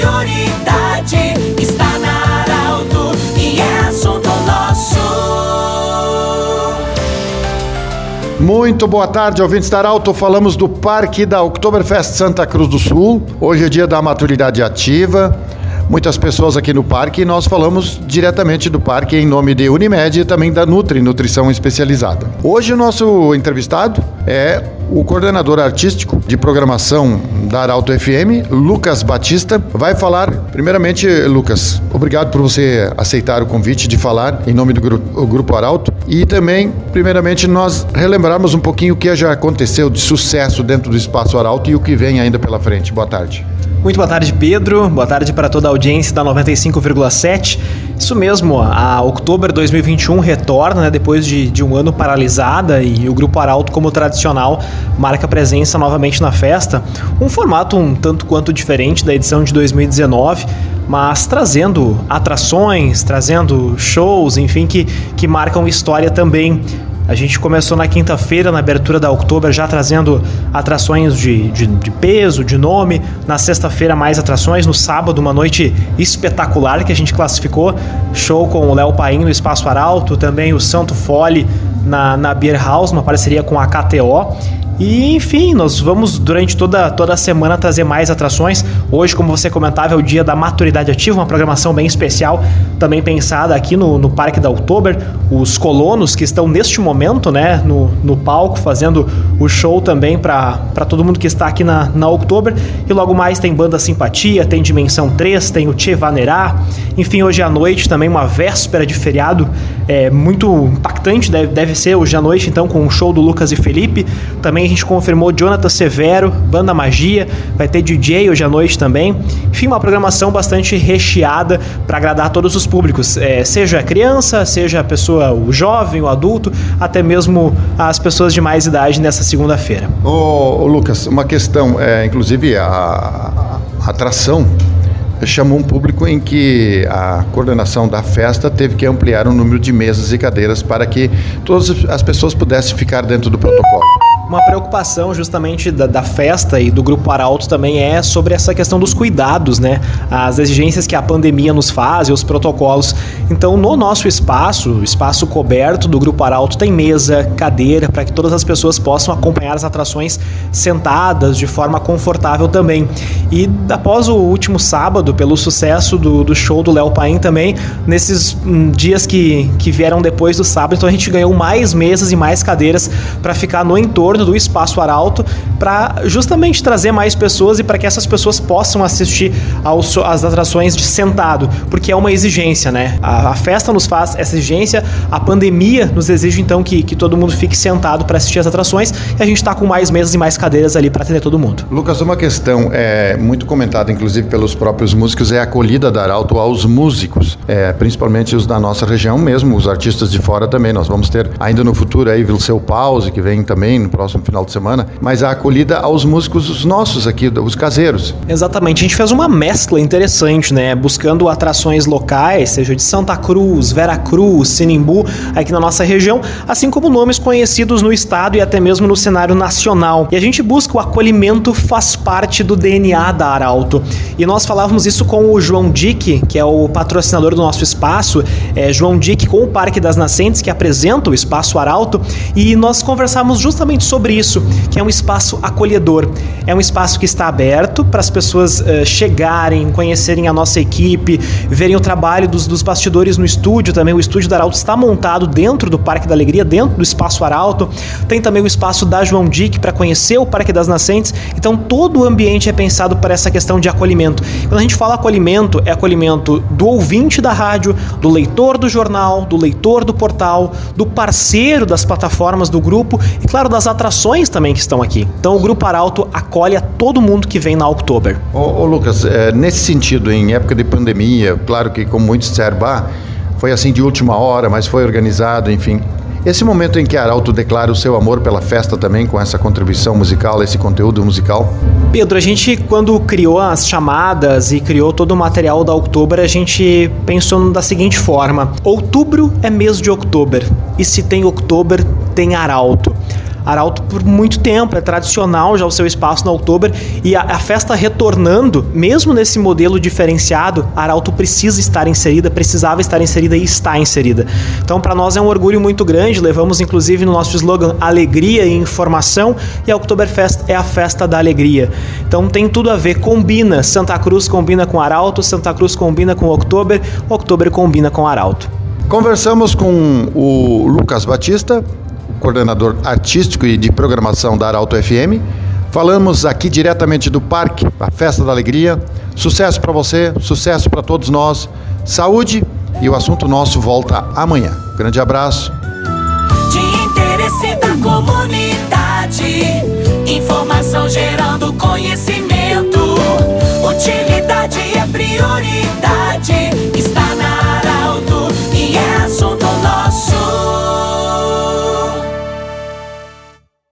prioridade está na Arauto e é assunto nosso. Muito boa tarde, ouvintes da Arauto. Falamos do Parque da Oktoberfest Santa Cruz do Sul. Hoje é dia da maturidade ativa. Muitas pessoas aqui no parque e nós falamos diretamente do parque em nome de Unimed e também da Nutri, Nutrição Especializada. Hoje o nosso entrevistado é o coordenador artístico de programação da Arauto FM, Lucas Batista, vai falar. Primeiramente, Lucas, obrigado por você aceitar o convite de falar em nome do grupo, grupo Arauto. E também, primeiramente, nós relembrarmos um pouquinho o que já aconteceu de sucesso dentro do Espaço Arauto e o que vem ainda pela frente. Boa tarde. Muito boa tarde, Pedro. Boa tarde para toda a audiência da 95,7. Isso mesmo, a Outubro 2021 retorna né, depois de, de, um ano paralisada e o Grupo Arauto, como tradicional, marca presença novamente na festa. Um formato um tanto quanto diferente da edição de 2019, mas trazendo atrações, trazendo shows, enfim, que, que marcam história também. A gente começou na quinta-feira, na abertura da Outubro, já trazendo atrações de, de, de peso, de nome. Na sexta-feira, mais atrações. No sábado, uma noite espetacular que a gente classificou. Show com o Léo Paim no Espaço Arauto, também o Santo Fole na, na Beer House, uma parceria com a KTO. E enfim, nós vamos durante toda, toda a semana trazer mais atrações. Hoje, como você comentava, é o dia da maturidade ativa, uma programação bem especial, também pensada aqui no, no Parque da Oktober. Os colonos que estão neste momento né, no, no palco fazendo o show também para todo mundo que está aqui na, na Oktober. E logo mais tem Banda Simpatia, tem Dimensão 3, tem o Che Vanerá. Enfim, hoje à noite também uma véspera de feriado é, muito impactante, deve, deve ser hoje à noite, então, com o show do Lucas e Felipe. Também gente confirmou Jonathan Severo, Banda Magia, vai ter DJ hoje à noite também. Enfim, uma programação bastante recheada para agradar todos os públicos, é, seja a criança, seja a pessoa, o jovem, o adulto, até mesmo as pessoas de mais idade nessa segunda-feira. Ô, ô, Lucas, uma questão, é, inclusive a, a atração chamou um público em que a coordenação da festa teve que ampliar o número de mesas e cadeiras para que todas as pessoas pudessem ficar dentro do protocolo. Uma preocupação justamente da, da, festa e do Grupo Arauto também é sobre essa questão dos cuidados, né? As exigências que a pandemia nos faz e os protocolos. Então, no nosso espaço, espaço coberto do Grupo Arauto, tem mesa, cadeira, para que todas as pessoas possam acompanhar as atrações sentadas de forma confortável também. E após o último sábado, pelo sucesso do, do show do Léo Paim também, nesses hum, dias que, que vieram depois do sábado, então a gente ganhou mais mesas e mais cadeiras para ficar no entorno do Espaço Arauto para justamente trazer mais pessoas e para que essas pessoas possam assistir às atrações de sentado, porque é uma exigência, né? A, a festa nos faz essa exigência, a pandemia nos exige então que, que todo mundo fique sentado para assistir as atrações e a gente está com mais mesas e mais cadeiras ali para atender todo mundo. Lucas, uma questão é muito comentada, inclusive pelos próprios músicos, é a acolhida da Arauto aos músicos, é, principalmente os da nossa região mesmo, os artistas de fora também. Nós vamos ter ainda no futuro aí Vilseu Pause, que vem também no próximo próximo final de semana, mas a acolhida aos músicos os nossos aqui, os caseiros. Exatamente, a gente fez uma mescla interessante, né? Buscando atrações locais, seja de Santa Cruz, Vera Cruz, Sinimbu, aqui na nossa região, assim como nomes conhecidos no estado e até mesmo no cenário nacional. E a gente busca o acolhimento faz parte do DNA da Arauto. E nós falávamos isso com o João Dick, que é o patrocinador do nosso espaço, é João Dick com o Parque das Nascentes, que apresenta o Espaço Arauto, e nós conversamos justamente sobre sobre isso, que é um espaço acolhedor. É um espaço que está aberto para as pessoas uh, chegarem, conhecerem a nossa equipe, verem o trabalho dos, dos bastidores no estúdio também. O estúdio da Arauto está montado dentro do Parque da Alegria, dentro do Espaço Arauto. Tem também o espaço da João Dick para conhecer o Parque das Nascentes. Então todo o ambiente é pensado para essa questão de acolhimento. Quando a gente fala acolhimento, é acolhimento do ouvinte da rádio, do leitor do jornal, do leitor do portal, do parceiro das plataformas do grupo e, claro, das atrações ações também que estão aqui. Então o Grupo Arauto acolhe a todo mundo que vem na Oktober. Ô, ô Lucas, é, nesse sentido, em época de pandemia, claro que como muitos disseram, ah, foi assim de última hora, mas foi organizado, enfim. Esse momento em que Arauto declara o seu amor pela festa também, com essa contribuição musical, esse conteúdo musical? Pedro, a gente, quando criou as chamadas e criou todo o material da Outubro, a gente pensou da seguinte forma: outubro é mês de outubro, e se tem outubro, tem Arauto. Arauto por muito tempo, é tradicional já o seu espaço no Oktober e a, a festa retornando, mesmo nesse modelo diferenciado, Arauto precisa estar inserida, precisava estar inserida e está inserida. Então, para nós é um orgulho muito grande, levamos inclusive no nosso slogan alegria e informação e a Oktoberfest é a festa da alegria. Então tem tudo a ver, combina. Santa Cruz combina com Arauto, Santa Cruz combina com Oktober, Oktober combina com Arauto. Conversamos com o Lucas Batista, coordenador artístico e de programação da Arauto FM. Falamos aqui diretamente do parque, a Festa da Alegria. Sucesso para você, sucesso para todos nós. Saúde e o assunto nosso volta amanhã. Grande abraço. De interesse da comunidade, informação gerando conhecimento. Utilidade é prioridade.